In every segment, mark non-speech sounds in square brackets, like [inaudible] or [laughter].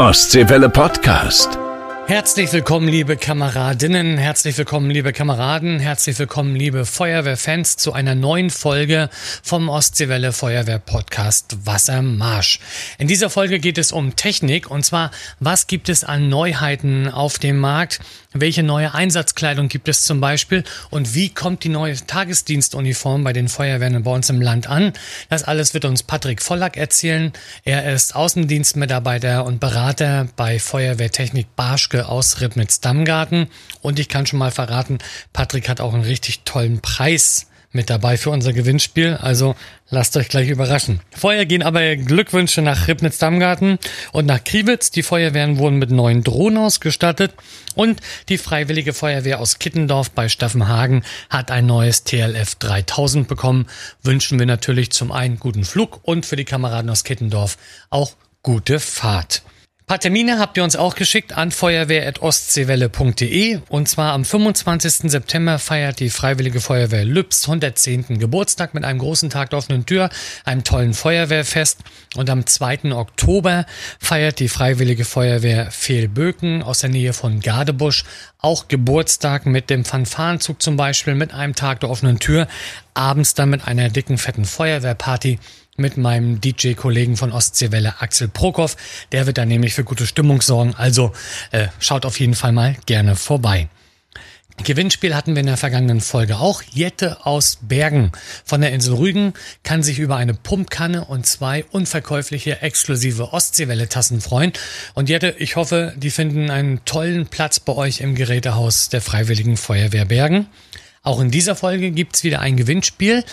Ostseewelle Podcast. Herzlich willkommen, liebe Kameradinnen, herzlich willkommen, liebe Kameraden, herzlich willkommen, liebe Feuerwehrfans, zu einer neuen Folge vom Ostseewelle Feuerwehr Podcast Wassermarsch. In dieser Folge geht es um Technik und zwar, was gibt es an Neuheiten auf dem Markt? Welche neue Einsatzkleidung gibt es zum Beispiel? Und wie kommt die neue Tagesdienstuniform bei den Feuerwehren bei uns im Land an? Das alles wird uns Patrick Vollack erzählen. Er ist Außendienstmitarbeiter und Berater bei Feuerwehrtechnik Barschke aus Ribnitz-Dammgarten. Und ich kann schon mal verraten, Patrick hat auch einen richtig tollen Preis mit dabei für unser Gewinnspiel. Also lasst euch gleich überraschen. Vorher gehen aber Glückwünsche nach Ribnitz-Dammgarten und nach Kriwitz. Die Feuerwehren wurden mit neuen Drohnen ausgestattet und die Freiwillige Feuerwehr aus Kittendorf bei Staffenhagen hat ein neues TLF 3000 bekommen. Wünschen wir natürlich zum einen guten Flug und für die Kameraden aus Kittendorf auch gute Fahrt paar Termine habt ihr uns auch geschickt an feuerwehr.ostseewelle.de und zwar am 25. September feiert die Freiwillige Feuerwehr Lübs 110. Geburtstag mit einem großen Tag der offenen Tür, einem tollen Feuerwehrfest und am 2. Oktober feiert die Freiwillige Feuerwehr Fehlböken aus der Nähe von Gardebusch auch Geburtstag mit dem Fanfarenzug zum Beispiel, mit einem Tag der offenen Tür, abends dann mit einer dicken fetten Feuerwehrparty mit meinem DJ-Kollegen von Ostseewelle, Axel Prokop. Der wird da nämlich für gute Stimmung sorgen. Also äh, schaut auf jeden Fall mal gerne vorbei. Gewinnspiel hatten wir in der vergangenen Folge auch. Jette aus Bergen von der Insel Rügen kann sich über eine Pumpkanne und zwei unverkäufliche exklusive Ostseewelle-Tassen freuen. Und Jette, ich hoffe, die finden einen tollen Platz bei euch im Gerätehaus der Freiwilligen Feuerwehr Bergen. Auch in dieser Folge gibt's wieder ein Gewinnspiel.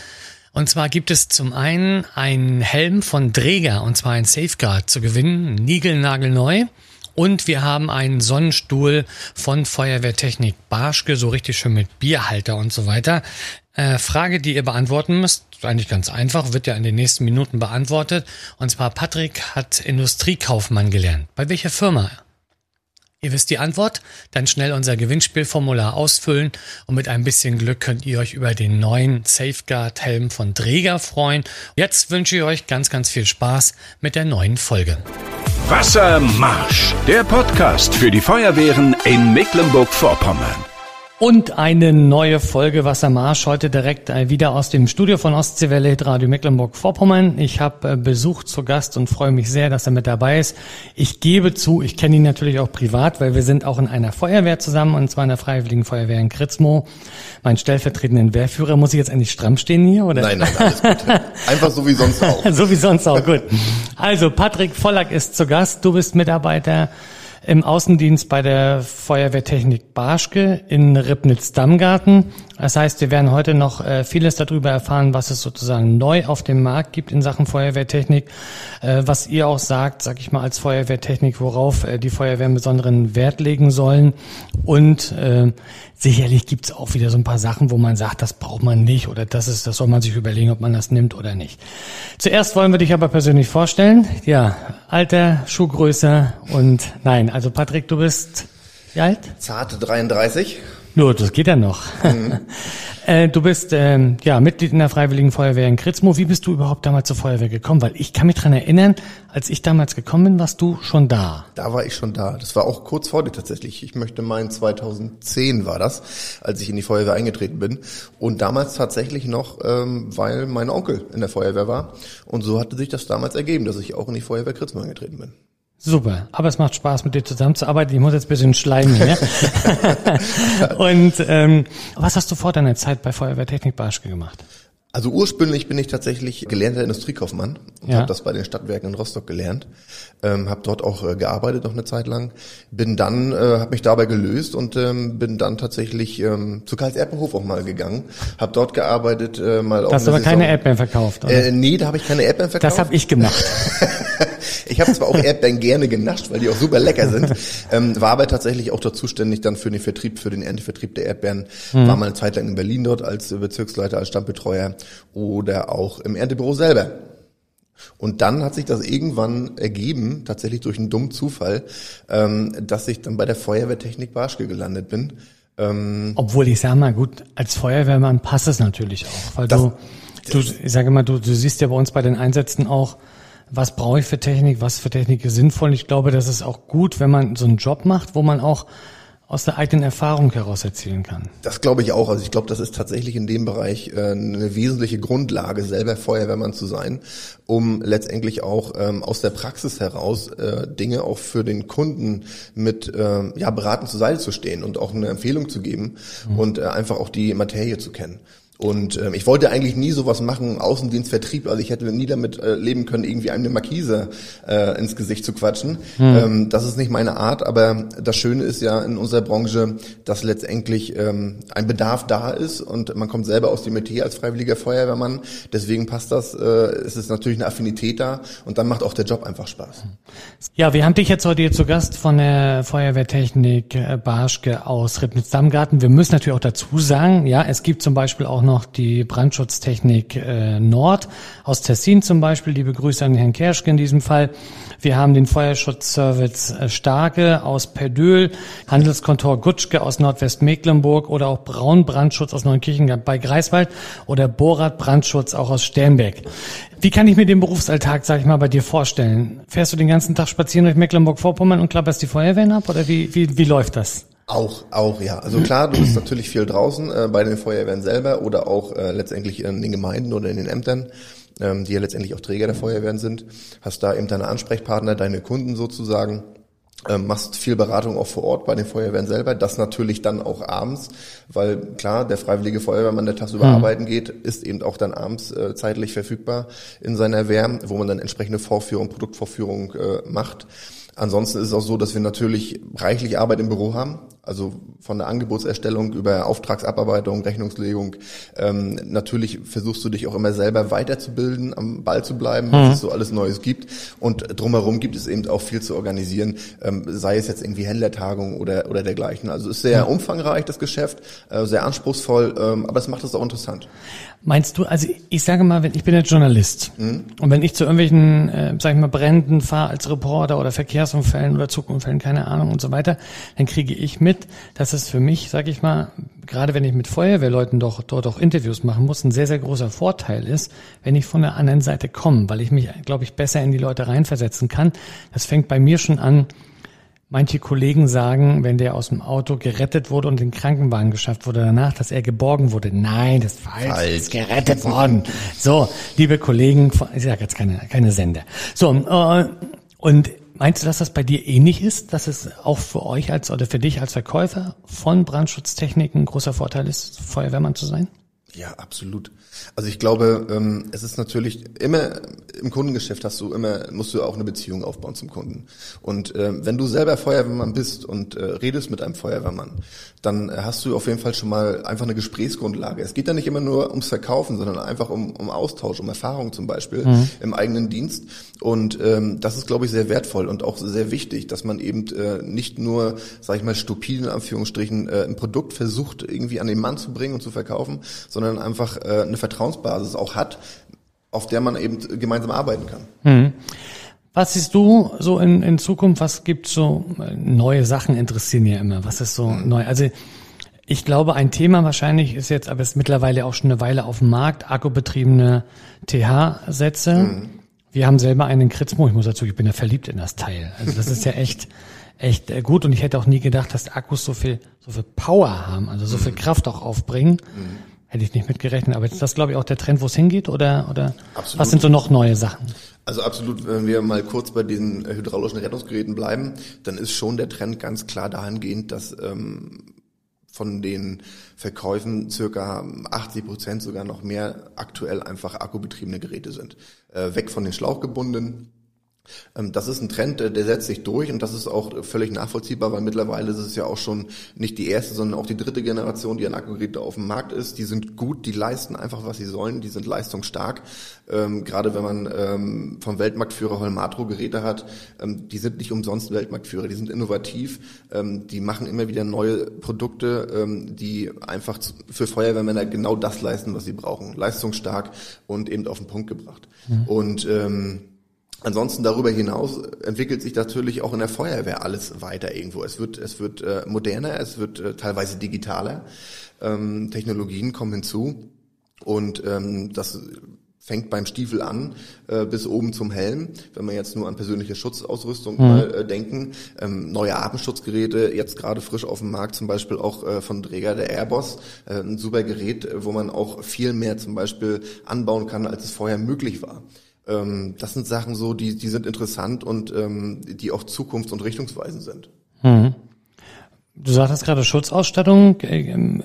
Und zwar gibt es zum einen einen Helm von Dräger, und zwar ein Safeguard zu gewinnen, niegelnagelneu. Und wir haben einen Sonnenstuhl von Feuerwehrtechnik Barschke, so richtig schön mit Bierhalter und so weiter. Äh, Frage, die ihr beantworten müsst, eigentlich ganz einfach, wird ja in den nächsten Minuten beantwortet. Und zwar Patrick hat Industriekaufmann gelernt. Bei welcher Firma? Ihr wisst die Antwort? Dann schnell unser Gewinnspielformular ausfüllen und mit ein bisschen Glück könnt ihr euch über den neuen Safeguard-Helm von Dräger freuen. Jetzt wünsche ich euch ganz, ganz viel Spaß mit der neuen Folge. Wassermarsch, der Podcast für die Feuerwehren in Mecklenburg-Vorpommern. Und eine neue Folge Wassermarsch heute direkt äh, wieder aus dem Studio von Ostseewelle Radio Mecklenburg-Vorpommern. Ich habe äh, Besuch zu Gast und freue mich sehr, dass er mit dabei ist. Ich gebe zu, ich kenne ihn natürlich auch privat, weil wir sind auch in einer Feuerwehr zusammen und zwar in der Freiwilligen Feuerwehr in Kritzmo. Mein stellvertretenden Wehrführer, muss ich jetzt eigentlich stramm stehen hier? Oder? Nein, nein, alles gut. [laughs] Einfach so wie sonst auch. so wie sonst auch, gut. Also Patrick Vollack ist zu Gast. Du bist Mitarbeiter im Außendienst bei der Feuerwehrtechnik Barschke in Ribnitz-Dammgarten. Das heißt, wir werden heute noch äh, vieles darüber erfahren, was es sozusagen neu auf dem Markt gibt in Sachen Feuerwehrtechnik, äh, was ihr auch sagt, sag ich mal, als Feuerwehrtechnik, worauf äh, die Feuerwehren besonderen Wert legen sollen. Und äh, sicherlich gibt's auch wieder so ein paar Sachen, wo man sagt, das braucht man nicht oder das ist, das soll man sich überlegen, ob man das nimmt oder nicht. Zuerst wollen wir dich aber persönlich vorstellen. Ja, Alter, Schuhgröße und nein, also Patrick, du bist wie alt? Zarte 33. Nur, das geht ja noch. Mhm. [laughs] äh, du bist ähm, ja Mitglied in der Freiwilligen Feuerwehr in Kritzmo. Wie bist du überhaupt damals zur Feuerwehr gekommen? Weil ich kann mich dran erinnern, als ich damals gekommen bin, warst du schon da. Da war ich schon da. Das war auch kurz vor dir tatsächlich. Ich möchte meinen 2010 war das, als ich in die Feuerwehr eingetreten bin. Und damals tatsächlich noch, ähm, weil mein Onkel in der Feuerwehr war. Und so hatte sich das damals ergeben, dass ich auch in die Feuerwehr Kritzmo eingetreten bin. Super, aber es macht Spaß, mit dir zusammenzuarbeiten. Ich muss jetzt ein bisschen schleimen hier. [laughs] und ähm, was hast du vor deiner Zeit bei Feuerwehrtechnik Barschke gemacht? Also ursprünglich bin ich tatsächlich gelernter Industriekaufmann und ja. habe das bei den Stadtwerken in Rostock gelernt. Ähm, habe dort auch äh, gearbeitet noch eine Zeit lang. Bin dann, äh, habe mich dabei gelöst und ähm, bin dann tatsächlich ähm, zu Karls Erdbeerhof auch mal gegangen. Habe dort gearbeitet. Äh, mal auch hast aber Saison. keine Erdbeeren verkauft, oder? Äh, nee, da habe ich keine Erdbeeren verkauft. Das habe ich gemacht. [laughs] Ich habe zwar auch Erdbeeren gerne genascht, weil die auch super lecker sind, [laughs] ähm, war aber tatsächlich auch dort zuständig dann für den Vertrieb, für den Erntevertrieb der Erdbeeren. Mhm. War mal eine Zeit lang in Berlin dort als Bezirksleiter, als Stammbetreuer oder auch im Erntebüro selber. Und dann hat sich das irgendwann ergeben, tatsächlich durch einen dummen Zufall, ähm, dass ich dann bei der Feuerwehrtechnik Barschke gelandet bin. Ähm, Obwohl ich sag mal, gut, als Feuerwehrmann passt es natürlich auch, weil du, du, ich sage mal, du, du siehst ja bei uns bei den Einsätzen auch, was brauche ich für Technik, was für Technik ist sinnvoll. Ich glaube, das ist auch gut, wenn man so einen Job macht, wo man auch aus der eigenen Erfahrung heraus erzählen kann. Das glaube ich auch. Also ich glaube, das ist tatsächlich in dem Bereich äh, eine wesentliche Grundlage, selber Feuerwehrmann zu sein, um letztendlich auch ähm, aus der Praxis heraus äh, Dinge auch für den Kunden mit äh, ja beraten zur Seite zu stehen und auch eine Empfehlung zu geben mhm. und äh, einfach auch die Materie zu kennen. Und ähm, ich wollte eigentlich nie sowas machen, Außendienstvertrieb. Also ich hätte nie damit äh, leben können, irgendwie einem eine Markise äh, ins Gesicht zu quatschen. Hm. Ähm, das ist nicht meine Art, aber das Schöne ist ja in unserer Branche, dass letztendlich ähm, ein Bedarf da ist und man kommt selber aus dem Metier als freiwilliger Feuerwehrmann. Deswegen passt das. Äh, es ist natürlich eine Affinität da und dann macht auch der Job einfach Spaß. Ja, wir haben dich jetzt heute hier zu Gast von der Feuerwehrtechnik äh, Barschke aus Ribnitz-Dammgarten. Wir müssen natürlich auch dazu sagen, ja, es gibt zum Beispiel auch noch die Brandschutztechnik äh, Nord aus Tessin zum Beispiel. Liebe Grüße an Herrn Kerschke in diesem Fall. Wir haben den Feuerschutzservice äh, Starke aus Perdöhl, Handelskontor Gutschke aus Nordwestmecklenburg oder auch Braun Brandschutz aus Neunkirchen bei Greifswald oder Borat Brandschutz auch aus Sternberg. Wie kann ich mir den Berufsalltag, sag ich mal, bei dir vorstellen? Fährst du den ganzen Tag spazieren durch Mecklenburg-Vorpommern und klapperst die Feuerwehren ab oder wie, wie, wie läuft das? Auch, auch, ja. Also klar, du bist natürlich viel draußen äh, bei den Feuerwehren selber oder auch äh, letztendlich in den Gemeinden oder in den Ämtern, ähm, die ja letztendlich auch Träger der Feuerwehren sind. Hast da eben deine Ansprechpartner, deine Kunden sozusagen. Ähm, machst viel Beratung auch vor Ort bei den Feuerwehren selber, das natürlich dann auch abends, weil klar, der freiwillige Feuerwehrmann, der tagsüber mhm. arbeiten geht, ist eben auch dann abends äh, zeitlich verfügbar in seiner Wehr, wo man dann entsprechende Vorführung, Produktvorführung äh, macht. Ansonsten ist es auch so, dass wir natürlich reichlich Arbeit im Büro haben. Also von der Angebotserstellung über Auftragsabarbeitung, Rechnungslegung. Ähm, natürlich versuchst du dich auch immer selber weiterzubilden, am Ball zu bleiben, was mhm. es so alles Neues gibt. Und drumherum gibt es eben auch viel zu organisieren, ähm, sei es jetzt irgendwie Händlertagung oder, oder dergleichen. Also ist sehr mhm. umfangreich, das Geschäft, äh, sehr anspruchsvoll, ähm, aber es macht es auch interessant. Meinst du, also ich sage mal, wenn ich bin jetzt Journalist mhm. und wenn ich zu irgendwelchen, äh, sag ich mal, Bränden fahre als Reporter oder Verkehrsunfällen oder Zugunfällen, keine Ahnung und so weiter, dann kriege ich mit, dass es für mich, sag ich mal, gerade wenn ich mit Feuerwehrleuten doch dort auch Interviews machen muss, ein sehr, sehr großer Vorteil ist, wenn ich von der anderen Seite komme, weil ich mich, glaube ich, besser in die Leute reinversetzen kann. Das fängt bei mir schon an, Manche Kollegen sagen, wenn der aus dem Auto gerettet wurde und in den Krankenwagen geschafft wurde danach, dass er geborgen wurde. Nein, das ist falsch. falsch. ist gerettet worden. So, liebe Kollegen, ich sage jetzt keine, keine Sender. So, äh, und meinst du, dass das bei dir ähnlich ist, dass es auch für euch als oder für dich als Verkäufer von Brandschutztechniken ein großer Vorteil ist, Feuerwehrmann zu sein? Ja, absolut. Also ich glaube, ähm, es ist natürlich immer im Kundengeschäft hast du immer musst du auch eine Beziehung aufbauen zum Kunden. Und ähm, wenn du selber Feuerwehrmann bist und äh, redest mit einem Feuerwehrmann, dann hast du auf jeden Fall schon mal einfach eine Gesprächsgrundlage. Es geht ja nicht immer nur ums Verkaufen, sondern einfach um, um Austausch, um Erfahrung zum Beispiel mhm. im eigenen Dienst. Und ähm, das ist, glaube ich, sehr wertvoll und auch sehr wichtig, dass man eben äh, nicht nur, sage ich mal, stupide in Anführungsstrichen äh, ein Produkt versucht irgendwie an den Mann zu bringen und zu verkaufen, sondern einfach äh, eine Vertrauensbasis auch hat, auf der man eben gemeinsam arbeiten kann. Mhm. Was siehst du so in, in Zukunft? Was gibt so neue Sachen interessieren ja immer? Was ist so mhm. neu? Also ich glaube, ein Thema wahrscheinlich ist jetzt, aber ist mittlerweile auch schon eine Weile auf dem Markt, akkubetriebene TH-Sätze. Mhm. Wir haben selber einen Kritzmo. Ich muss dazu, ich bin ja verliebt in das Teil. Also das ist ja [laughs] echt, echt äh, gut. Und ich hätte auch nie gedacht, dass Akkus so viel, so viel Power haben, also so viel mhm. Kraft auch aufbringen. Mhm. Hätte ich nicht mitgerechnet. Aber ist das, glaube ich, auch der Trend, wo es hingeht? Oder, oder absolut. was sind so noch neue Sachen? Also absolut, wenn wir mal kurz bei diesen hydraulischen Rettungsgeräten bleiben, dann ist schon der Trend ganz klar dahingehend, dass ähm, von den Verkäufen circa 80 Prozent sogar noch mehr aktuell einfach akkubetriebene Geräte sind. Äh, weg von den Schlauchgebundenen das ist ein Trend, der setzt sich durch und das ist auch völlig nachvollziehbar, weil mittlerweile ist es ja auch schon nicht die erste, sondern auch die dritte Generation, die an Akkugeräte auf dem Markt ist. Die sind gut, die leisten einfach, was sie sollen, die sind leistungsstark. Ähm, gerade wenn man ähm, vom Weltmarktführer Holmatro Geräte hat, ähm, die sind nicht umsonst Weltmarktführer, die sind innovativ, ähm, die machen immer wieder neue Produkte, ähm, die einfach für Feuerwehrmänner genau das leisten, was sie brauchen. Leistungsstark und eben auf den Punkt gebracht. Mhm. Und ähm, Ansonsten darüber hinaus entwickelt sich natürlich auch in der Feuerwehr alles weiter irgendwo. Es wird, es wird äh, moderner, es wird äh, teilweise digitaler. Ähm, Technologien kommen hinzu und ähm, das fängt beim Stiefel an äh, bis oben zum Helm. Wenn wir jetzt nur an persönliche Schutzausrüstung Mhm. mal äh, denken, ähm, neue Atemschutzgeräte, jetzt gerade frisch auf dem Markt, zum Beispiel auch äh, von Träger der Airbus, äh, ein super Gerät, äh, wo man auch viel mehr zum Beispiel anbauen kann, als es vorher möglich war. Ähm, das sind Sachen so, die, die sind interessant und ähm, die auch zukunfts- und richtungsweisend sind. Du sagtest gerade Schutzausstattung. Ähm,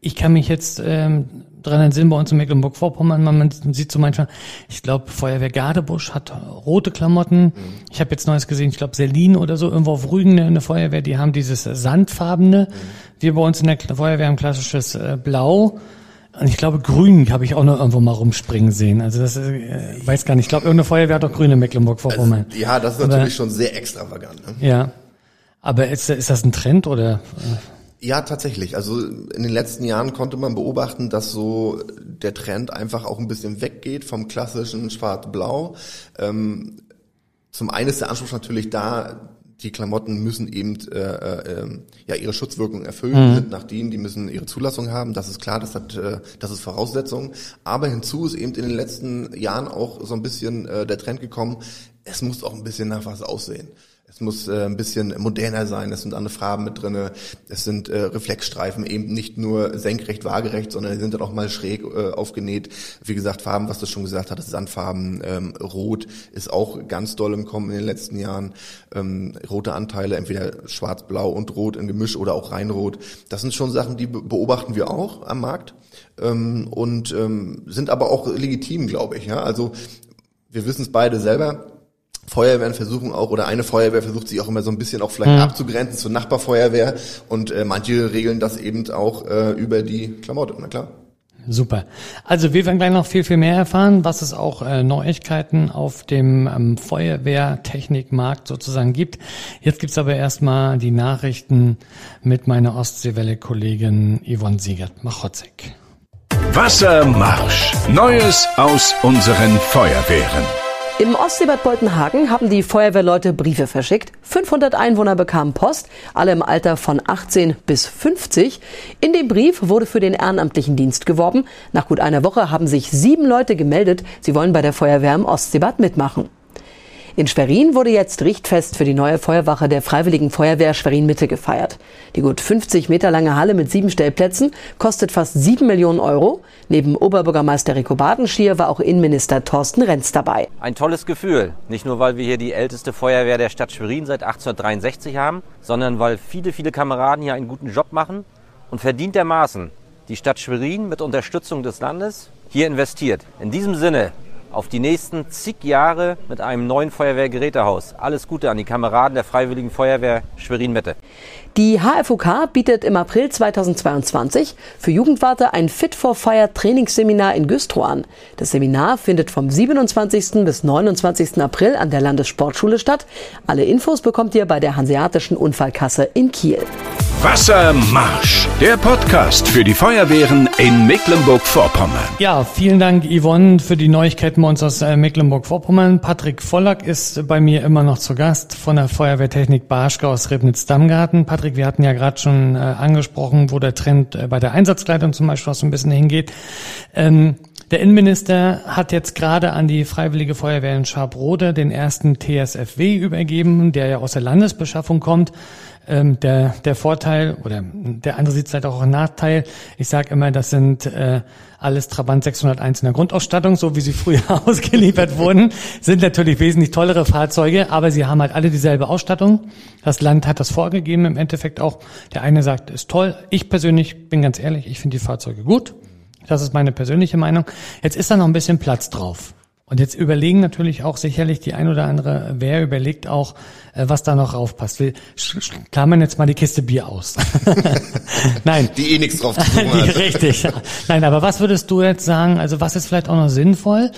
Ich kann mich jetzt ähm, dran entsinnen, bei uns in Mecklenburg-Vorpommern, man sieht so manchmal, ich glaube, Feuerwehr Gardebusch hat rote Klamotten. Ich habe jetzt Neues gesehen, ich glaube, Selin oder so, irgendwo auf Rügen eine, Feuerwehr, die haben dieses sandfarbene. Wir bei uns in der Feuerwehr haben klassisches äh, Blau. Und ich glaube, grün habe ich auch noch irgendwo mal rumspringen sehen. Also das äh, weiß gar nicht. Ich glaube, irgendeine Feuerwehr hat auch grün in Mecklenburg-Vorpommern. Ja, das ist Aber- natürlich schon sehr extravagant. Ne? ja. Aber ist, ist das ein Trend oder? Ja, tatsächlich. Also in den letzten Jahren konnte man beobachten, dass so der Trend einfach auch ein bisschen weggeht vom klassischen Schwarz-Blau. Ähm, zum einen ist der Anspruch natürlich da, die Klamotten müssen eben äh, äh, ähm, ja ihre Schutzwirkung erfüllen, sind nach denen, die müssen ihre Zulassung haben. Das ist klar, das hat äh, das ist Voraussetzung. Aber hinzu ist eben in den letzten Jahren auch so ein bisschen äh, der Trend gekommen. Es muss auch ein bisschen nach was aussehen. Es muss äh, ein bisschen moderner sein, es sind andere Farben mit drinne, es sind äh, Reflexstreifen, eben nicht nur senkrecht, waagerecht, sondern die sind dann auch mal schräg äh, aufgenäht. Wie gesagt, Farben, was du schon gesagt hattest, Sandfarben, ähm, Rot ist auch ganz doll im Kommen in den letzten Jahren. Ähm, rote Anteile, entweder schwarz, blau und rot in Gemisch oder auch reinrot. Das sind schon Sachen, die be- beobachten wir auch am Markt ähm, und ähm, sind aber auch legitim, glaube ich. Ja? Also wir wissen es beide selber, Feuerwehren versuchen auch, oder eine Feuerwehr versucht sich auch immer so ein bisschen auch vielleicht abzugrenzen zur Nachbarfeuerwehr und äh, manche regeln das eben auch äh, über die Klamotte, na klar. Super. Also wir werden gleich noch viel, viel mehr erfahren, was es auch äh, Neuigkeiten auf dem ähm, Feuerwehrtechnikmarkt sozusagen gibt. Jetzt gibt's aber erstmal die Nachrichten mit meiner Ostseewelle-Kollegin Yvonne Siegert-Machotzek. Wassermarsch. Neues aus unseren Feuerwehren. Im Ostseebad Boltenhagen haben die Feuerwehrleute Briefe verschickt. 500 Einwohner bekamen Post, alle im Alter von 18 bis 50. In dem Brief wurde für den ehrenamtlichen Dienst geworben. Nach gut einer Woche haben sich sieben Leute gemeldet, sie wollen bei der Feuerwehr im Ostseebad mitmachen. In Schwerin wurde jetzt Richtfest für die neue Feuerwache der Freiwilligen Feuerwehr Schwerin Mitte gefeiert. Die gut 50 Meter lange Halle mit sieben Stellplätzen kostet fast sieben Millionen Euro. Neben Oberbürgermeister Rico Badenschier war auch Innenminister Thorsten Renz dabei. Ein tolles Gefühl. Nicht nur, weil wir hier die älteste Feuerwehr der Stadt Schwerin seit 1863 haben, sondern weil viele, viele Kameraden hier einen guten Job machen und verdientermaßen die Stadt Schwerin mit Unterstützung des Landes hier investiert. In diesem Sinne auf die nächsten zig Jahre mit einem neuen Feuerwehrgerätehaus. Alles Gute an die Kameraden der Freiwilligen Feuerwehr Schwerin Mitte. Die HFUK bietet im April 2022 für Jugendwarte ein Fit for Fire Trainingsseminar in Güstrow an. Das Seminar findet vom 27. bis 29. April an der Landessportschule statt. Alle Infos bekommt ihr bei der Hanseatischen Unfallkasse in Kiel. Wassermarsch. Der Podcast für die Feuerwehren in Mecklenburg-Vorpommern. Ja, vielen Dank Yvonne für die Neuigkeiten bei uns aus äh, Mecklenburg-Vorpommern. Patrick Vollack ist bei mir immer noch zu Gast von der Feuerwehrtechnik Barschka aus Rebnitz-Dammgarten. Patrick, wir hatten ja gerade schon äh, angesprochen, wo der Trend äh, bei der Einsatzkleidung zum Beispiel auch so ein bisschen hingeht. Ähm, der Innenminister hat jetzt gerade an die Freiwillige Feuerwehr in Scharbrode den ersten TSFW übergeben, der ja aus der Landesbeschaffung kommt. Ähm, der, der Vorteil oder der andere sieht vielleicht auch einen Nachteil. Ich sage immer, das sind äh, alles Trabant 601 in der Grundausstattung, so wie sie früher [laughs] ausgeliefert wurden, sind natürlich wesentlich tollere Fahrzeuge, aber sie haben halt alle dieselbe Ausstattung. Das Land hat das vorgegeben im Endeffekt auch. Der eine sagt, ist toll. Ich persönlich bin ganz ehrlich, ich finde die Fahrzeuge gut. Das ist meine persönliche Meinung. Jetzt ist da noch ein bisschen Platz drauf. Und jetzt überlegen natürlich auch sicherlich die ein oder andere, wer überlegt auch, äh, was da noch raufpasst. Wir klammern jetzt mal die Kiste Bier aus. [laughs] Nein. Die eh nichts drauf zu tun [laughs] hat. richtig. Nein, aber was würdest du jetzt sagen, also was ist vielleicht auch noch sinnvoll?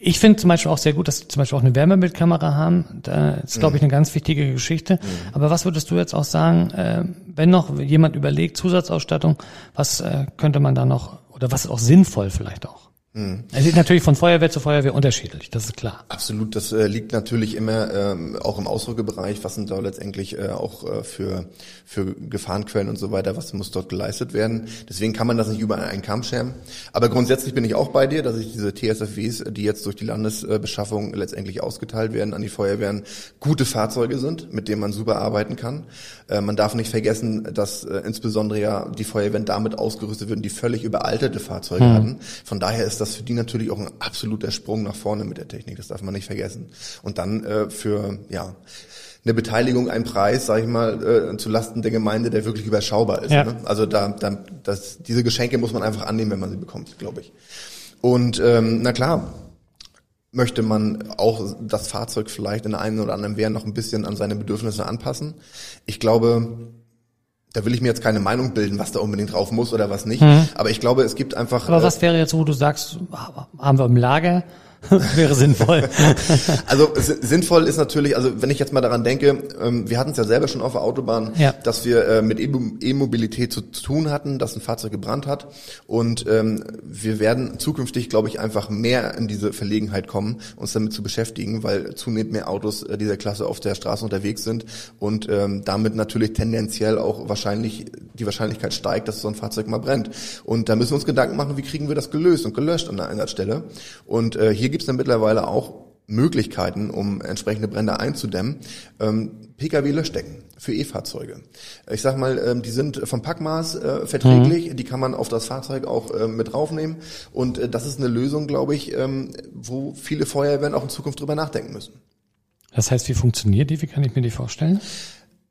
Ich finde zum Beispiel auch sehr gut, dass sie zum Beispiel auch eine Wärmebildkamera haben. Da ist, glaube ich, eine ganz wichtige Geschichte. Aber was würdest du jetzt auch sagen, äh, wenn noch jemand überlegt, Zusatzausstattung, was äh, könnte man da noch, oder was ist auch sinnvoll vielleicht auch? Hm. Es ist natürlich von Feuerwehr zu Feuerwehr unterschiedlich, das ist klar. Absolut, das äh, liegt natürlich immer ähm, auch im Ausdrückebereich, was sind da letztendlich äh, auch äh, für, für Gefahrenquellen und so weiter, was muss dort geleistet werden. Deswegen kann man das nicht überall einen Kamm scheren. Aber grundsätzlich bin ich auch bei dir, dass ich diese TSFWs, die jetzt durch die Landesbeschaffung letztendlich ausgeteilt werden an die Feuerwehren, gute Fahrzeuge sind, mit denen man super arbeiten kann. Äh, man darf nicht vergessen, dass äh, insbesondere ja die Feuerwehren damit ausgerüstet würden, die völlig überalterte Fahrzeuge hm. hatten. Von daher ist das für die natürlich auch ein absoluter Sprung nach vorne mit der Technik. Das darf man nicht vergessen. Und dann äh, für ja eine Beteiligung, ein Preis, sage ich mal, äh, zu Lasten der Gemeinde, der wirklich überschaubar ist. Ja. Ne? Also da, da das, diese Geschenke muss man einfach annehmen, wenn man sie bekommt, glaube ich. Und ähm, na klar, möchte man auch das Fahrzeug vielleicht in der einen oder anderen Wehr noch ein bisschen an seine Bedürfnisse anpassen. Ich glaube, da will ich mir jetzt keine Meinung bilden, was da unbedingt drauf muss oder was nicht. Mhm. Aber ich glaube, es gibt einfach. Aber was äh, wäre jetzt, wo du sagst, haben wir im Lager? [laughs] wäre sinnvoll. [laughs] also sinnvoll ist natürlich, also wenn ich jetzt mal daran denke, ähm, wir hatten es ja selber schon auf der Autobahn, ja. dass wir äh, mit E-Mobilität zu tun hatten, dass ein Fahrzeug gebrannt hat und ähm, wir werden zukünftig, glaube ich, einfach mehr in diese Verlegenheit kommen, uns damit zu beschäftigen, weil zunehmend mehr Autos äh, dieser Klasse auf der Straße unterwegs sind und ähm, damit natürlich tendenziell auch wahrscheinlich die Wahrscheinlichkeit steigt, dass so ein Fahrzeug mal brennt. Und da müssen wir uns Gedanken machen, wie kriegen wir das gelöst und gelöscht an der Einsatzstelle. Und äh, hier gibt es dann mittlerweile auch Möglichkeiten, um entsprechende Brände einzudämmen. Ähm, Pkw-Löschdecken für E-Fahrzeuge. Ich sag mal, ähm, die sind vom Packmaß äh, verträglich, mhm. die kann man auf das Fahrzeug auch äh, mit draufnehmen. Und äh, das ist eine Lösung, glaube ich, ähm, wo viele Feuerwehren auch in Zukunft drüber nachdenken müssen. Das heißt, wie funktioniert die? Wie kann ich mir die vorstellen?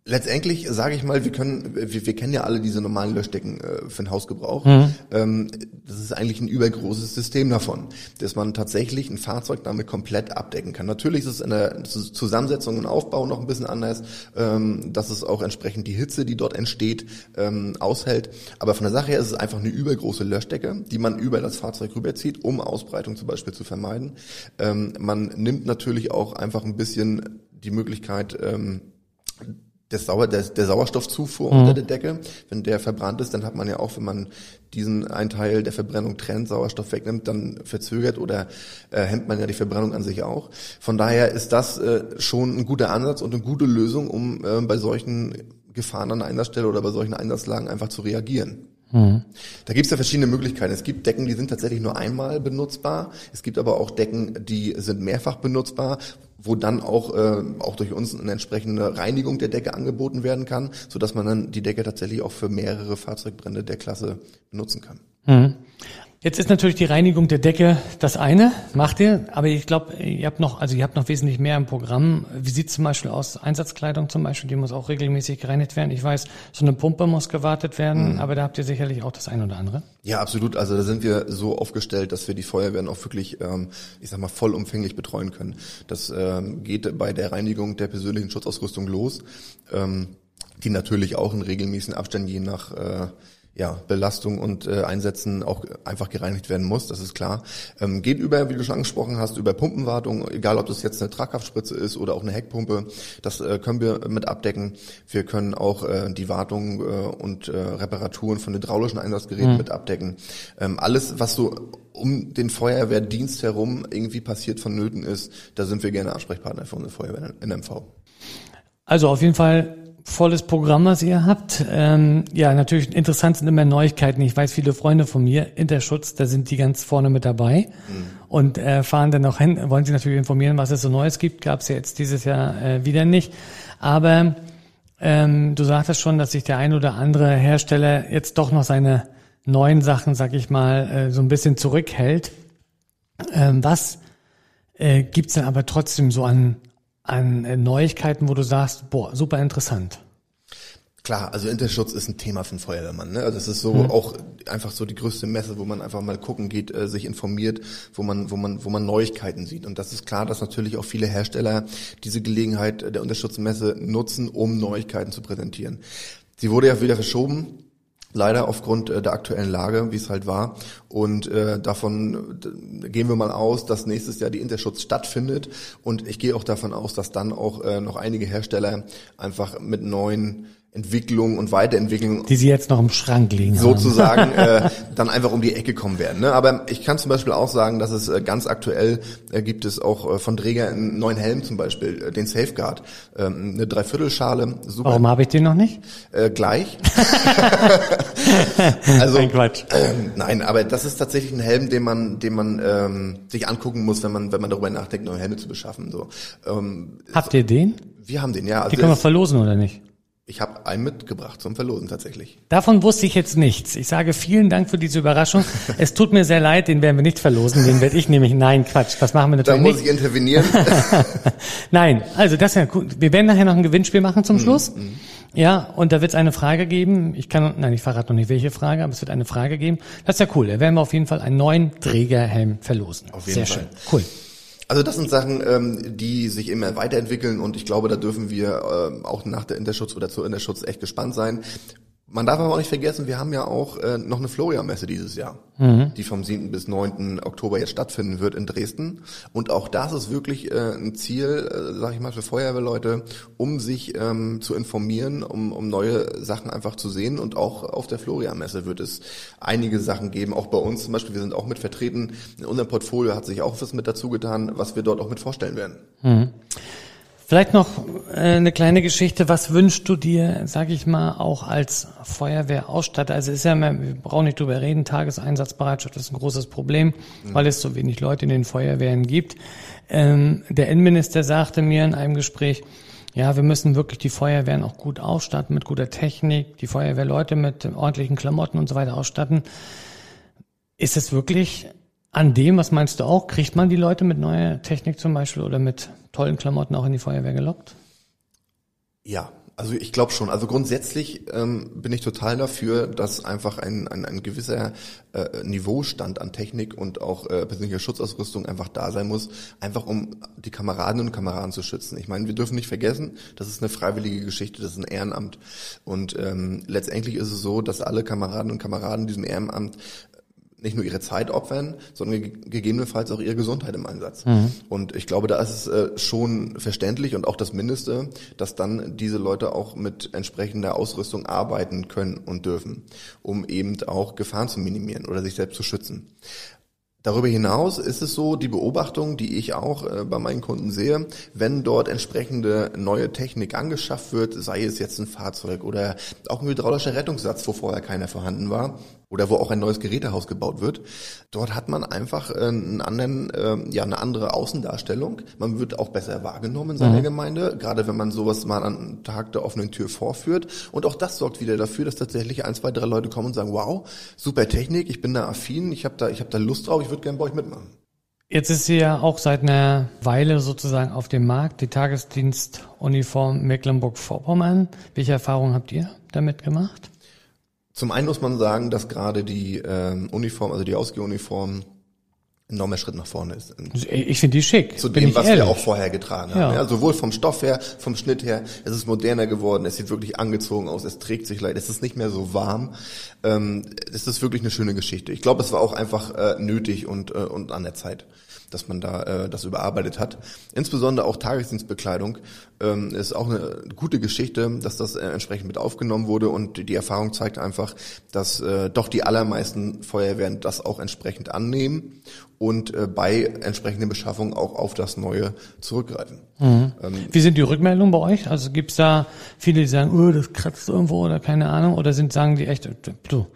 Letztendlich sage ich mal, wir können, wir, wir kennen ja alle diese normalen Löschdecken äh, für den Hausgebrauch. Mhm. Ähm, das ist eigentlich ein übergroßes System davon, dass man tatsächlich ein Fahrzeug damit komplett abdecken kann. Natürlich ist es in der Zusammensetzung und Aufbau noch ein bisschen anders, ähm, dass es auch entsprechend die Hitze, die dort entsteht, ähm, aushält. Aber von der Sache her ist es einfach eine übergroße Löschdecke, die man über das Fahrzeug rüberzieht, um Ausbreitung zum Beispiel zu vermeiden. Ähm, man nimmt natürlich auch einfach ein bisschen die Möglichkeit, ähm, der, Sauer, der, der Sauerstoffzufuhr mhm. unter der Decke. Wenn der verbrannt ist, dann hat man ja auch, wenn man diesen einen Teil der Verbrennung trennt, Sauerstoff wegnimmt, dann verzögert oder äh, hemmt man ja die Verbrennung an sich auch. Von daher ist das äh, schon ein guter Ansatz und eine gute Lösung, um äh, bei solchen Gefahren an der Einsatzstelle oder bei solchen Einsatzlagen einfach zu reagieren. Mhm. Da gibt es ja verschiedene Möglichkeiten. Es gibt Decken, die sind tatsächlich nur einmal benutzbar. Es gibt aber auch Decken, die sind mehrfach benutzbar, wo dann auch, äh, auch durch uns eine entsprechende Reinigung der Decke angeboten werden kann, sodass man dann die Decke tatsächlich auch für mehrere Fahrzeugbrände der Klasse benutzen kann. Mhm. Jetzt ist natürlich die Reinigung der Decke das eine, macht ihr, aber ich glaube, ihr habt noch, also ihr habt noch wesentlich mehr im Programm. Wie sieht zum Beispiel aus? Einsatzkleidung zum Beispiel, die muss auch regelmäßig gereinigt werden. Ich weiß, so eine Pumpe muss gewartet werden, mhm. aber da habt ihr sicherlich auch das eine oder andere. Ja, absolut. Also da sind wir so aufgestellt, dass wir die Feuerwehren auch wirklich, ähm, ich sag mal, vollumfänglich betreuen können. Das ähm, geht bei der Reinigung der persönlichen Schutzausrüstung los, ähm, die natürlich auch in regelmäßigen Abständen je nach äh, ja, Belastung und äh, Einsätzen auch einfach gereinigt werden muss, das ist klar. Ähm, geht über, wie du schon angesprochen hast, über Pumpenwartung, egal ob das jetzt eine Tragkraftspritze ist oder auch eine Heckpumpe, das äh, können wir mit abdecken. Wir können auch äh, die Wartung äh, und äh, Reparaturen von hydraulischen Einsatzgeräten mhm. mit abdecken. Ähm, alles, was so um den Feuerwehrdienst herum irgendwie passiert vonnöten ist, da sind wir gerne Ansprechpartner für unsere Feuerwehr NMV. Also auf jeden Fall volles Programm, was ihr habt. Ähm, ja, natürlich interessant sind immer Neuigkeiten. Ich weiß, viele Freunde von mir, Interschutz, da sind die ganz vorne mit dabei mhm. und äh, fahren dann noch hin, wollen sich natürlich informieren, was es so Neues gibt. Gab es ja jetzt dieses Jahr äh, wieder nicht. Aber ähm, du sagtest schon, dass sich der ein oder andere Hersteller jetzt doch noch seine neuen Sachen, sag ich mal, äh, so ein bisschen zurückhält. Ähm, was äh, gibt's denn aber trotzdem so an an äh, Neuigkeiten, wo du sagst, boah, super interessant? Klar, also Interschutz ist ein Thema für einen Feuerwehrmann. Ne? Also es ist so mhm. auch einfach so die größte Messe, wo man einfach mal gucken geht, äh, sich informiert, wo man, wo man, wo man Neuigkeiten sieht. Und das ist klar, dass natürlich auch viele Hersteller diese Gelegenheit der Unterschutzmesse nutzen, um Neuigkeiten zu präsentieren. Sie wurde ja wieder verschoben Leider aufgrund äh, der aktuellen Lage, wie es halt war. Und äh, davon gehen wir mal aus, dass nächstes Jahr die Interschutz stattfindet. Und ich gehe auch davon aus, dass dann auch äh, noch einige Hersteller einfach mit neuen Entwicklung und Weiterentwicklung die sie jetzt noch im Schrank liegen sozusagen [laughs] äh, dann einfach um die Ecke kommen werden. Ne? Aber ich kann zum Beispiel auch sagen, dass es äh, ganz aktuell äh, gibt es auch äh, von Träger einen neuen Helm zum Beispiel, äh, den Safeguard, ähm, eine Dreiviertelschale. Super. Warum habe ich den noch nicht? Äh, gleich. [laughs] also Nein, Quatsch. Äh, nein, aber das ist tatsächlich ein Helm, den man, den man ähm, sich angucken muss, wenn man wenn man darüber nachdenkt, neue Helme zu beschaffen. So. Ähm, Habt ihr den? wir haben den, ja. Also Die können wir verlosen oder nicht? Ich habe einen mitgebracht zum Verlosen tatsächlich. Davon wusste ich jetzt nichts. Ich sage vielen Dank für diese Überraschung. [laughs] Es tut mir sehr leid, den werden wir nicht verlosen. Den werde ich nämlich, nein, Quatsch, das machen wir Da natürlich muss nicht. ich intervenieren. [laughs] Nein, also das ist ja cool. Wir werden nachher noch ein Gewinnspiel machen Mhm, zum Schluss. Ja, und da wird es eine Frage geben. Ich kann, nein, ich verrate noch nicht welche Frage, aber es wird eine Frage geben. Das ist ja cool. Da werden wir auf jeden Fall einen neuen Trägerhelm verlosen. Auf jeden Sehr Fall. schön. Cool. Also das sind Sachen, ähm, die sich immer weiterentwickeln und ich glaube, da dürfen wir ähm, auch nach der Interschutz oder zur Interschutz echt gespannt sein. Man darf aber auch nicht vergessen, wir haben ja auch äh, noch eine Florian-Messe dieses Jahr, die vom 7. bis 9. Oktober jetzt stattfinden wird in Dresden. Und auch das ist wirklich äh, ein Ziel, äh, sag ich mal, für Feuerwehrleute, um sich ähm, zu informieren, um, um neue Sachen einfach zu sehen. Und auch auf der Florian-Messe wird es einige Sachen geben, auch bei uns zum Beispiel, wir sind auch mit vertreten. In unserem Portfolio hat sich auch was mit dazu getan, was wir dort auch mit vorstellen werden. Vielleicht noch äh, eine kleine Geschichte. Was wünschst du dir, sag ich mal, auch als Feuerwehrausstatter? Also ist ja, immer, wir brauchen nicht drüber reden, Tageseinsatzbereitschaft ist ein großes Problem, weil es so wenig Leute in den Feuerwehren gibt. Ähm, der Innenminister sagte mir in einem Gespräch, ja, wir müssen wirklich die Feuerwehren auch gut ausstatten, mit guter Technik, die Feuerwehrleute mit ordentlichen Klamotten und so weiter ausstatten. Ist es wirklich an dem, was meinst du auch, kriegt man die Leute mit neuer Technik zum Beispiel oder mit tollen Klamotten auch in die Feuerwehr gelockt? Ja, also ich glaube schon. Also grundsätzlich ähm, bin ich total dafür, dass einfach ein, ein, ein gewisser äh, Niveaustand an Technik und auch äh, persönlicher Schutzausrüstung einfach da sein muss, einfach um die Kameradinnen und Kameraden zu schützen. Ich meine, wir dürfen nicht vergessen, das ist eine freiwillige Geschichte, das ist ein Ehrenamt. Und ähm, letztendlich ist es so, dass alle Kameradinnen und Kameraden diesem Ehrenamt nicht nur ihre Zeit opfern, sondern ge- gegebenenfalls auch ihre Gesundheit im Einsatz. Und ich glaube, da ist es äh, schon verständlich und auch das Mindeste, dass dann diese Leute auch mit entsprechender Ausrüstung arbeiten können und dürfen, um eben auch Gefahren zu minimieren oder sich selbst zu schützen. Darüber hinaus ist es so, die Beobachtung, die ich auch äh, bei meinen Kunden sehe, wenn dort entsprechende neue Technik angeschafft wird, sei es jetzt ein Fahrzeug oder auch ein hydraulischer Rettungssatz, wo vorher keiner vorhanden war, oder wo auch ein neues Gerätehaus gebaut wird, dort hat man einfach äh, einen anderen, äh, ja, eine andere Außendarstellung. Man wird auch besser wahrgenommen in seiner Gemeinde, gerade wenn man sowas mal an Tag der offenen Tür vorführt. Und auch das sorgt wieder dafür, dass tatsächlich ein, zwei, drei Leute kommen und sagen, wow, super Technik, ich bin da affin, ich habe da, ich habe da Lust drauf, ich würde gerne bei euch mitmachen. Jetzt ist sie ja auch seit einer Weile sozusagen auf dem Markt, die Tagesdienstuniform Mecklenburg-Vorpommern. Welche Erfahrungen habt ihr damit gemacht? Zum einen muss man sagen, dass gerade die ähm, Uniform, also die Ausgehuniform, ein enormer Schritt nach vorne ist. Ich finde die schick. Zu dem, was ehrlich. wir auch vorher getragen Ja. haben. Ja, sowohl vom Stoff her, vom Schnitt her, es ist moderner geworden, es sieht wirklich angezogen aus, es trägt sich leicht, es ist nicht mehr so warm. Ähm, es ist wirklich eine schöne Geschichte. Ich glaube, es war auch einfach äh, nötig und, äh, und an der Zeit, dass man da äh, das überarbeitet hat. Insbesondere auch Tagesdienstbekleidung ähm, ist auch eine gute Geschichte, dass das äh, entsprechend mit aufgenommen wurde und die Erfahrung zeigt einfach, dass äh, doch die allermeisten Feuerwehren das auch entsprechend annehmen und äh, bei entsprechender Beschaffung auch auf das Neue zurückgreifen. Ähm, Wie sind die Rückmeldungen bei euch? Also gibt's da viele, die sagen, oh, das kratzt irgendwo oder keine Ahnung, oder sind sagen die echt, du,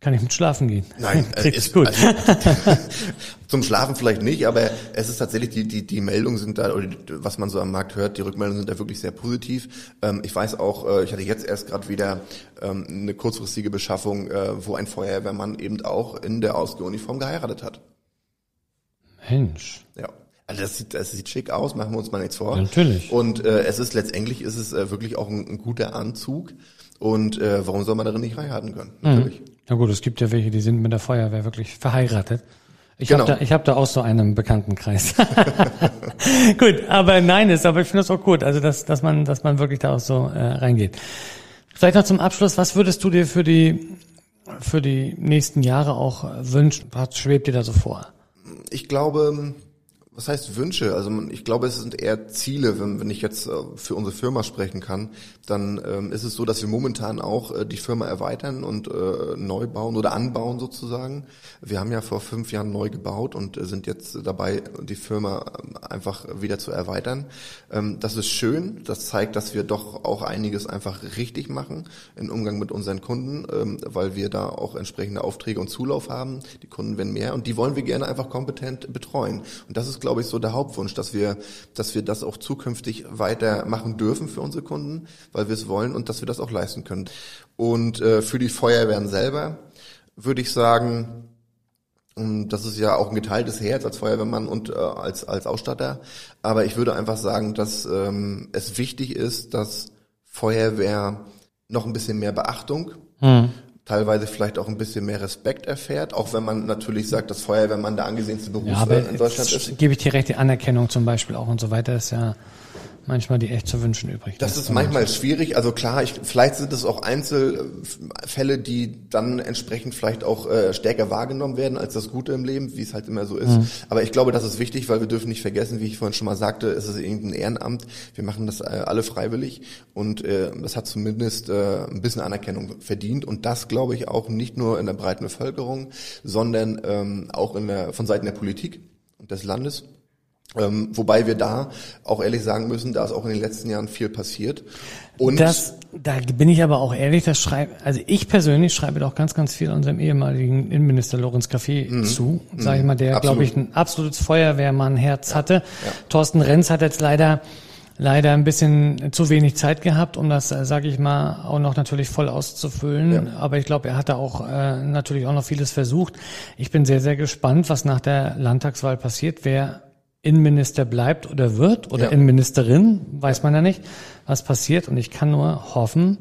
kann ich mit schlafen gehen? Nein, [laughs] ist, gut. Also, [laughs] zum Schlafen vielleicht nicht, aber es ist tatsächlich, die, die, die Meldungen sind da, oder die, was man so am Markt hört, die Rückmeldungen sind da wirklich sehr positiv. Ähm, ich weiß auch, äh, ich hatte jetzt erst gerade wieder ähm, eine kurzfristige Beschaffung, äh, wo ein Feuerwehrmann eben auch in der Ausgehuniform geheiratet hat. Mensch. Ja. Also das sieht, das sieht schick aus, machen wir uns mal nichts vor. Ja, natürlich. Und äh, es ist letztendlich ist es äh, wirklich auch ein, ein guter Anzug. Und äh, warum soll man darin nicht heiraten können? Mhm. Ja gut, es gibt ja welche, die sind mit der Feuerwehr wirklich verheiratet. Ich Genau. habe da, ich hab da auch so einen Bekanntenkreis. [laughs] gut, aber nein, ist, aber ich finde das auch gut, also dass, dass man, dass man wirklich da auch so äh, reingeht. Vielleicht noch zum Abschluss, was würdest du dir für die für die nächsten Jahre auch wünschen? Was schwebt dir da so vor? Ich glaube, Was heißt Wünsche? Also ich glaube, es sind eher Ziele. Wenn, wenn ich jetzt äh, für unsere Firma sprechen kann, dann ähm, ist es so, dass wir momentan auch äh, die Firma erweitern und äh, neu bauen oder anbauen sozusagen. Wir haben ja vor fünf Jahren neu gebaut und äh, sind jetzt dabei, die Firma ähm, einfach wieder zu erweitern. Ähm, das ist schön. Das zeigt, dass wir doch auch einiges einfach richtig machen im Umgang mit unseren Kunden, ähm, weil wir da auch entsprechende Aufträge und Zulauf haben. Die Kunden werden mehr und die wollen wir gerne einfach kompetent betreuen. Und das ist glaube ich, so der Hauptwunsch, dass wir, dass wir das auch zukünftig weiter machen dürfen für unsere Kunden, weil wir es wollen und dass wir das auch leisten können. Und äh, für die Feuerwehren selber würde ich sagen, ähm, das ist ja auch ein geteiltes Herz als Feuerwehrmann und äh, als, als Ausstatter. Aber ich würde einfach sagen, dass ähm, es wichtig ist, dass Feuerwehr noch ein bisschen mehr Beachtung, hm teilweise vielleicht auch ein bisschen mehr Respekt erfährt, auch wenn man natürlich sagt, dass Feuerwehrmann der angesehenste Beruf ja, in Deutschland ist. Gebe ich dir recht, die Anerkennung zum Beispiel auch und so weiter ist ja manchmal die echt zu wünschen übrig. Das ist manchmal schwierig. Also klar, ich, vielleicht sind es auch Einzelfälle, die dann entsprechend vielleicht auch äh, stärker wahrgenommen werden als das Gute im Leben, wie es halt immer so ist. Mhm. Aber ich glaube, das ist wichtig, weil wir dürfen nicht vergessen, wie ich vorhin schon mal sagte, es ist irgendein Ehrenamt. Wir machen das äh, alle freiwillig und äh, das hat zumindest äh, ein bisschen Anerkennung verdient und das glaube ich auch nicht nur in der breiten Bevölkerung, sondern ähm, auch in der, von Seiten der Politik und des Landes. Ähm, wobei wir da auch ehrlich sagen müssen, da ist auch in den letzten Jahren viel passiert. Und das, da bin ich aber auch ehrlich, das schreibe, also ich persönlich schreibe doch ganz, ganz viel unserem ehemaligen Innenminister Lorenz Café mhm. zu, sage ich mal, der, glaube ich, ein absolutes Feuerwehrmann-Herz hatte. Ja. Thorsten Renz hat jetzt leider leider ein bisschen zu wenig Zeit gehabt, um das, äh, sage ich mal, auch noch natürlich voll auszufüllen. Ja. Aber ich glaube, er hat da auch äh, natürlich auch noch vieles versucht. Ich bin sehr, sehr gespannt, was nach der Landtagswahl passiert, wer Innenminister bleibt oder wird oder ja. Innenministerin, weiß man ja nicht, was passiert. Und ich kann nur hoffen,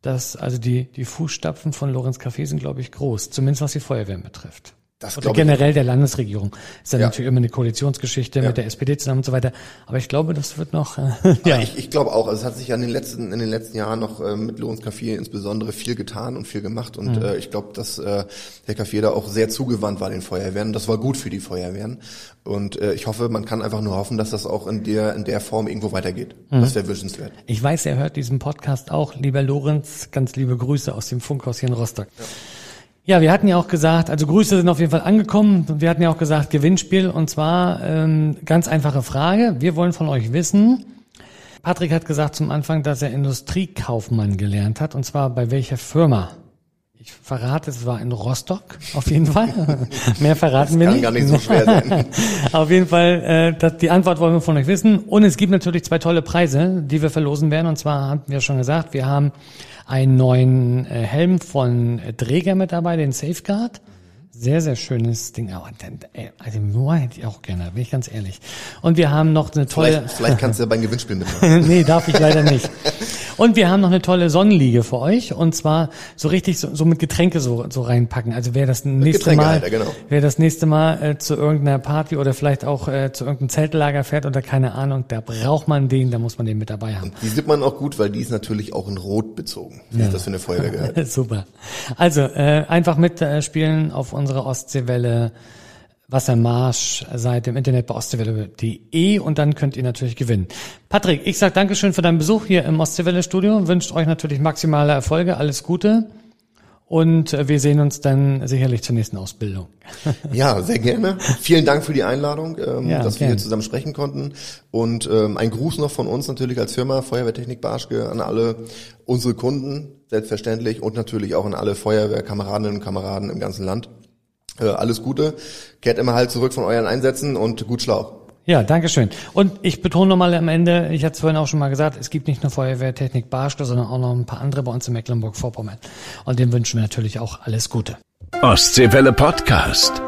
dass also die, die Fußstapfen von Lorenz Café sind, glaube ich, groß, zumindest was die Feuerwehren betrifft. Das Oder generell ich. der Landesregierung. Ist ja, ja, natürlich immer eine Koalitionsgeschichte ja. mit der SPD zusammen und so weiter. Aber ich glaube, das wird noch. Äh, ja, [laughs] ich, ich glaube auch. Also es hat sich ja in den letzten in den letzten Jahren noch äh, mit Lorenz Café insbesondere viel getan und viel gemacht. Und mhm. äh, ich glaube, dass äh, Herr Café da auch sehr zugewandt war den Feuerwehren. Das war gut für die Feuerwehren. Und äh, ich hoffe, man kann einfach nur hoffen, dass das auch in der in der Form irgendwo weitergeht. Mhm. Das wäre wünschenswert. Ich weiß, er hört diesen Podcast auch. Lieber Lorenz, ganz liebe Grüße aus dem Funkhaus hier in Rostock. Ja. Ja, wir hatten ja auch gesagt, also Grüße sind auf jeden Fall angekommen. Wir hatten ja auch gesagt, Gewinnspiel und zwar ähm, ganz einfache Frage. Wir wollen von euch wissen. Patrick hat gesagt zum Anfang, dass er Industriekaufmann gelernt hat und zwar bei welcher Firma? Ich verrate, es war in Rostock, auf jeden Fall. [laughs] Mehr verraten das wir kann nicht. gar nicht so schwer sein. [laughs] auf jeden Fall, äh, das, die Antwort wollen wir von euch wissen. Und es gibt natürlich zwei tolle Preise, die wir verlosen werden. Und zwar haben wir schon gesagt, wir haben einen neuen äh, Helm von Dräger mit dabei, den Safeguard. Sehr, sehr schönes Ding. Aber also nur hätte ich auch gerne, bin ich ganz ehrlich. Und wir haben noch eine tolle. Vielleicht, vielleicht kannst du ja [laughs] beim Gewinnspiel mitmachen. nee, darf ich leider nicht. Und wir haben noch eine tolle Sonnenliege für euch. Und zwar so richtig so, so mit Getränke so, so reinpacken. Also wer das nächste Mal, genau. wer das nächste Mal äh, zu irgendeiner Party oder vielleicht auch äh, zu irgendeinem Zeltlager fährt oder keine Ahnung, da braucht man den, da muss man den mit dabei haben. Und die sieht man auch gut, weil die ist natürlich auch in Rot bezogen, wie ja. das für eine Feuerwehr gehört. [laughs] Super. Also äh, einfach mitspielen auf unsere Ostseewelle Wassermarsch-Seite im Internet bei ostseewelle.de und dann könnt ihr natürlich gewinnen. Patrick, ich sage Dankeschön für deinen Besuch hier im Ostseewelle-Studio, wünscht euch natürlich maximale Erfolge, alles Gute und äh, wir sehen uns dann sicherlich zur nächsten Ausbildung. [laughs] Ja, sehr gerne. Vielen Dank für die Einladung, ähm, ja, dass gern. wir hier zusammen sprechen konnten. Und ähm, ein Gruß noch von uns natürlich als Firma Feuerwehrtechnik Barschke an alle unsere Kunden, selbstverständlich, und natürlich auch an alle Feuerwehrkameradinnen und Kameraden im ganzen Land. Äh, alles Gute, kehrt immer halt zurück von euren Einsätzen und gut schlau. Ja, danke schön. Und ich betone nochmal am Ende, ich hatte es vorhin auch schon mal gesagt, es gibt nicht nur Feuerwehrtechnik Barschke, sondern auch noch ein paar andere bei uns in Mecklenburg-Vorpommern. Und dem wünschen wir natürlich auch alles Gute. Ostseewelle Podcast.